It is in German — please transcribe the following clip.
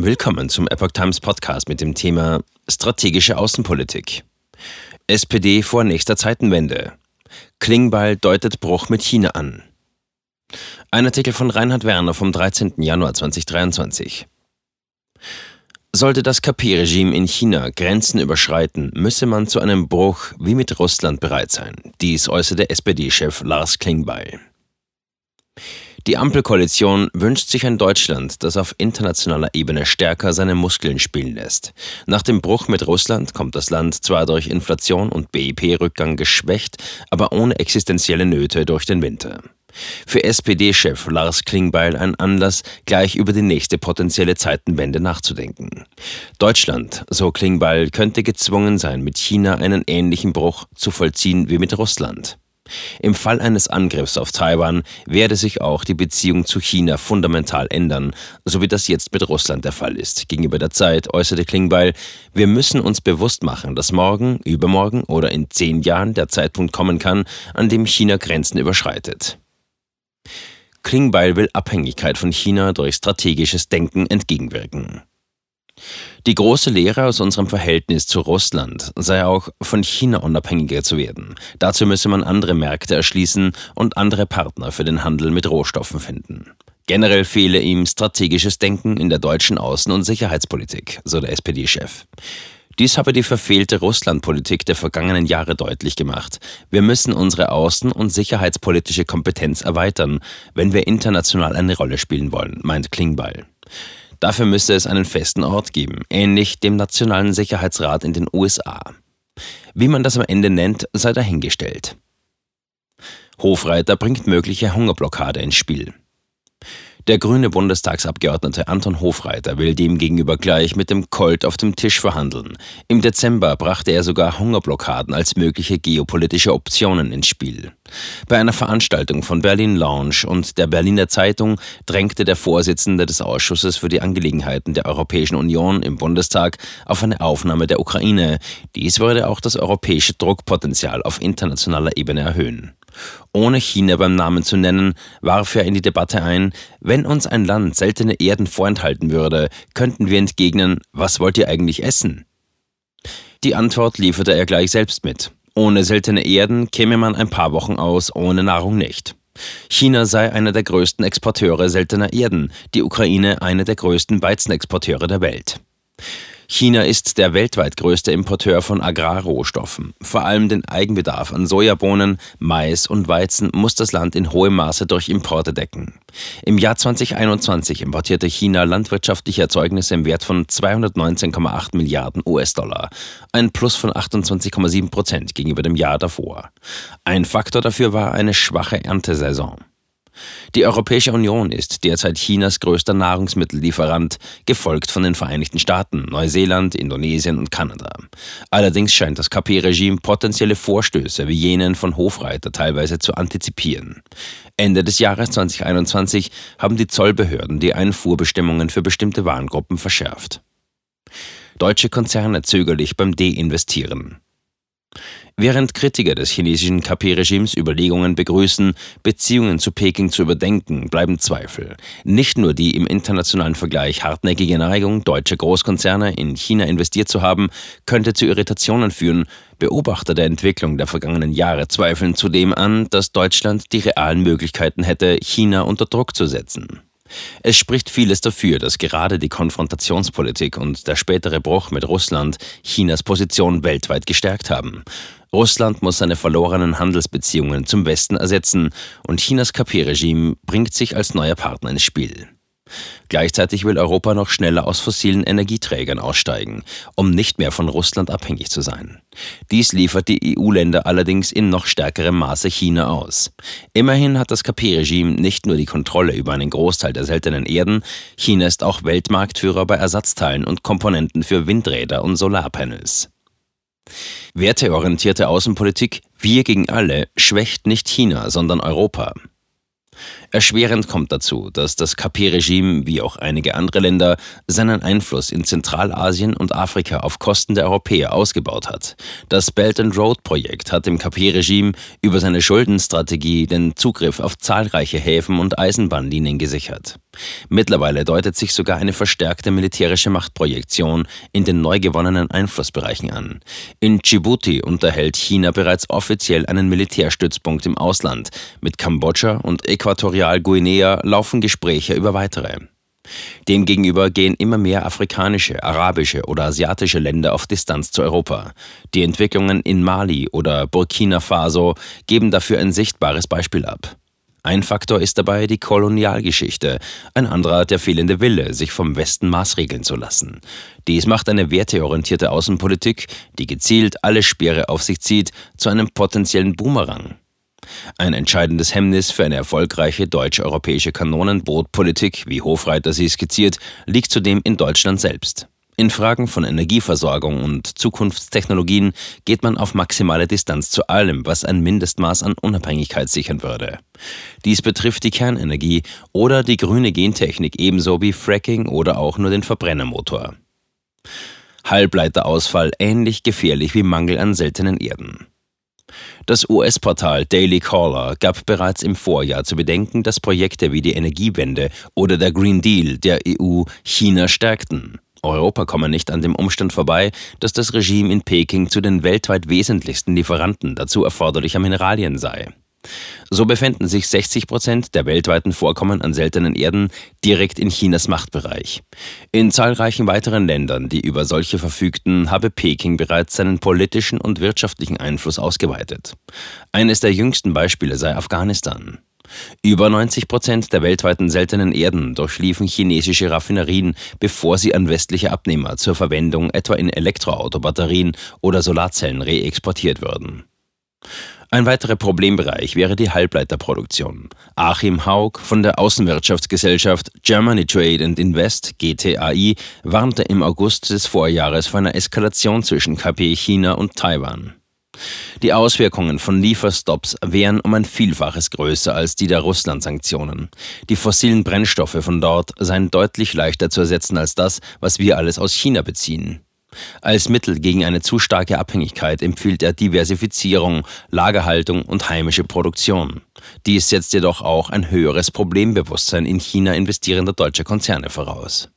Willkommen zum Epoch Times Podcast mit dem Thema Strategische Außenpolitik. SPD vor nächster Zeitenwende. Klingbeil deutet Bruch mit China an. Ein Artikel von Reinhard Werner vom 13. Januar 2023. Sollte das KP-Regime in China Grenzen überschreiten, müsse man zu einem Bruch wie mit Russland bereit sein. Dies äußerte SPD-Chef Lars Klingbeil. Die Ampelkoalition wünscht sich ein Deutschland, das auf internationaler Ebene stärker seine Muskeln spielen lässt. Nach dem Bruch mit Russland kommt das Land zwar durch Inflation und BIP-Rückgang geschwächt, aber ohne existenzielle Nöte durch den Winter. Für SPD-Chef Lars Klingbeil ein Anlass, gleich über die nächste potenzielle Zeitenwende nachzudenken. Deutschland, so Klingbeil, könnte gezwungen sein, mit China einen ähnlichen Bruch zu vollziehen wie mit Russland. Im Fall eines Angriffs auf Taiwan werde sich auch die Beziehung zu China fundamental ändern, so wie das jetzt mit Russland der Fall ist. Gegenüber der Zeit äußerte Klingbeil, wir müssen uns bewusst machen, dass morgen, übermorgen oder in zehn Jahren der Zeitpunkt kommen kann, an dem China Grenzen überschreitet. Klingbeil will Abhängigkeit von China durch strategisches Denken entgegenwirken. Die große Lehre aus unserem Verhältnis zu Russland sei auch, von China unabhängiger zu werden. Dazu müsse man andere Märkte erschließen und andere Partner für den Handel mit Rohstoffen finden. Generell fehle ihm strategisches Denken in der deutschen Außen- und Sicherheitspolitik, so der SPD-Chef. Dies habe die verfehlte Russlandpolitik der vergangenen Jahre deutlich gemacht. Wir müssen unsere außen- und sicherheitspolitische Kompetenz erweitern, wenn wir international eine Rolle spielen wollen, meint Klingbeil. Dafür müsste es einen festen Ort geben, ähnlich dem Nationalen Sicherheitsrat in den USA. Wie man das am Ende nennt, sei dahingestellt. Hofreiter bringt mögliche Hungerblockade ins Spiel. Der grüne Bundestagsabgeordnete Anton Hofreiter will demgegenüber gleich mit dem Colt auf dem Tisch verhandeln. Im Dezember brachte er sogar Hungerblockaden als mögliche geopolitische Optionen ins Spiel. Bei einer Veranstaltung von Berlin Lounge und der Berliner Zeitung drängte der Vorsitzende des Ausschusses für die Angelegenheiten der Europäischen Union im Bundestag auf eine Aufnahme der Ukraine. Dies würde auch das europäische Druckpotenzial auf internationaler Ebene erhöhen. Ohne China beim Namen zu nennen, warf er in die Debatte ein, wenn uns ein Land seltene Erden vorenthalten würde, könnten wir entgegnen, was wollt ihr eigentlich essen? Die Antwort lieferte er gleich selbst mit. Ohne seltene Erden käme man ein paar Wochen aus, ohne Nahrung nicht. China sei einer der größten Exporteure seltener Erden, die Ukraine eine der größten Weizenexporteure der Welt. China ist der weltweit größte Importeur von Agrarrohstoffen. Vor allem den Eigenbedarf an Sojabohnen, Mais und Weizen muss das Land in hohem Maße durch Importe decken. Im Jahr 2021 importierte China landwirtschaftliche Erzeugnisse im Wert von 219,8 Milliarden US-Dollar, ein Plus von 28,7 Prozent gegenüber dem Jahr davor. Ein Faktor dafür war eine schwache Erntesaison. Die Europäische Union ist derzeit Chinas größter Nahrungsmittellieferant, gefolgt von den Vereinigten Staaten, Neuseeland, Indonesien und Kanada. Allerdings scheint das KP-Regime potenzielle Vorstöße wie jenen von Hofreiter teilweise zu antizipieren. Ende des Jahres 2021 haben die Zollbehörden die Einfuhrbestimmungen für bestimmte Warengruppen verschärft. Deutsche Konzerne zögerlich beim Deinvestieren. Während Kritiker des chinesischen KP-Regimes Überlegungen begrüßen, Beziehungen zu Peking zu überdenken, bleiben Zweifel. Nicht nur die im internationalen Vergleich hartnäckige Neigung deutscher Großkonzerne in China investiert zu haben, könnte zu Irritationen führen. Beobachter der Entwicklung der vergangenen Jahre zweifeln zudem an, dass Deutschland die realen Möglichkeiten hätte, China unter Druck zu setzen. Es spricht vieles dafür, dass gerade die Konfrontationspolitik und der spätere Bruch mit Russland Chinas Position weltweit gestärkt haben. Russland muss seine verlorenen Handelsbeziehungen zum Westen ersetzen und Chinas KP-Regime bringt sich als neuer Partner ins Spiel. Gleichzeitig will Europa noch schneller aus fossilen Energieträgern aussteigen, um nicht mehr von Russland abhängig zu sein. Dies liefert die EU-Länder allerdings in noch stärkerem Maße China aus. Immerhin hat das KP-Regime nicht nur die Kontrolle über einen Großteil der seltenen Erden, China ist auch Weltmarktführer bei Ersatzteilen und Komponenten für Windräder und Solarpanels. Werteorientierte Außenpolitik, wir gegen alle, schwächt nicht China, sondern Europa. Erschwerend kommt dazu, dass das KP-Regime, wie auch einige andere Länder, seinen Einfluss in Zentralasien und Afrika auf Kosten der Europäer ausgebaut hat. Das Belt and Road Projekt hat dem KP-Regime über seine Schuldenstrategie den Zugriff auf zahlreiche Häfen und Eisenbahnlinien gesichert. Mittlerweile deutet sich sogar eine verstärkte militärische Machtprojektion in den neu gewonnenen Einflussbereichen an. In Djibouti unterhält China bereits offiziell einen Militärstützpunkt im Ausland. Mit Kambodscha und Äquatorialguinea laufen Gespräche über weitere. Demgegenüber gehen immer mehr afrikanische, arabische oder asiatische Länder auf Distanz zu Europa. Die Entwicklungen in Mali oder Burkina Faso geben dafür ein sichtbares Beispiel ab. Ein Faktor ist dabei die Kolonialgeschichte, ein anderer der fehlende Wille, sich vom Westen maßregeln zu lassen. Dies macht eine werteorientierte Außenpolitik, die gezielt alle Speere auf sich zieht, zu einem potenziellen Boomerang. Ein entscheidendes Hemmnis für eine erfolgreiche deutsch-europäische Kanonenbootpolitik, wie Hofreiter sie skizziert, liegt zudem in Deutschland selbst. In Fragen von Energieversorgung und Zukunftstechnologien geht man auf maximale Distanz zu allem, was ein Mindestmaß an Unabhängigkeit sichern würde. Dies betrifft die Kernenergie oder die grüne Gentechnik ebenso wie Fracking oder auch nur den Verbrennermotor. Halbleiterausfall ähnlich gefährlich wie Mangel an seltenen Erden. Das US-Portal Daily Caller gab bereits im Vorjahr zu bedenken, dass Projekte wie die Energiewende oder der Green Deal der EU China stärkten. Europa komme nicht an dem Umstand vorbei, dass das Regime in Peking zu den weltweit wesentlichsten Lieferanten dazu erforderlicher Mineralien sei. So befänden sich 60 Prozent der weltweiten Vorkommen an seltenen Erden direkt in Chinas Machtbereich. In zahlreichen weiteren Ländern, die über solche verfügten, habe Peking bereits seinen politischen und wirtschaftlichen Einfluss ausgeweitet. Eines der jüngsten Beispiele sei Afghanistan. Über 90 Prozent der weltweiten seltenen Erden durchliefen chinesische Raffinerien, bevor sie an westliche Abnehmer zur Verwendung etwa in Elektroautobatterien oder Solarzellen reexportiert würden. Ein weiterer Problembereich wäre die Halbleiterproduktion. Achim Haug von der Außenwirtschaftsgesellschaft Germany Trade and Invest GTAI warnte im August des Vorjahres vor einer Eskalation zwischen KP China und Taiwan. Die Auswirkungen von Lieferstops wären um ein Vielfaches größer als die der Russland-Sanktionen. Die fossilen Brennstoffe von dort seien deutlich leichter zu ersetzen als das, was wir alles aus China beziehen. Als Mittel gegen eine zu starke Abhängigkeit empfiehlt er Diversifizierung, Lagerhaltung und heimische Produktion. Dies setzt jedoch auch ein höheres Problembewusstsein in China investierender deutscher Konzerne voraus.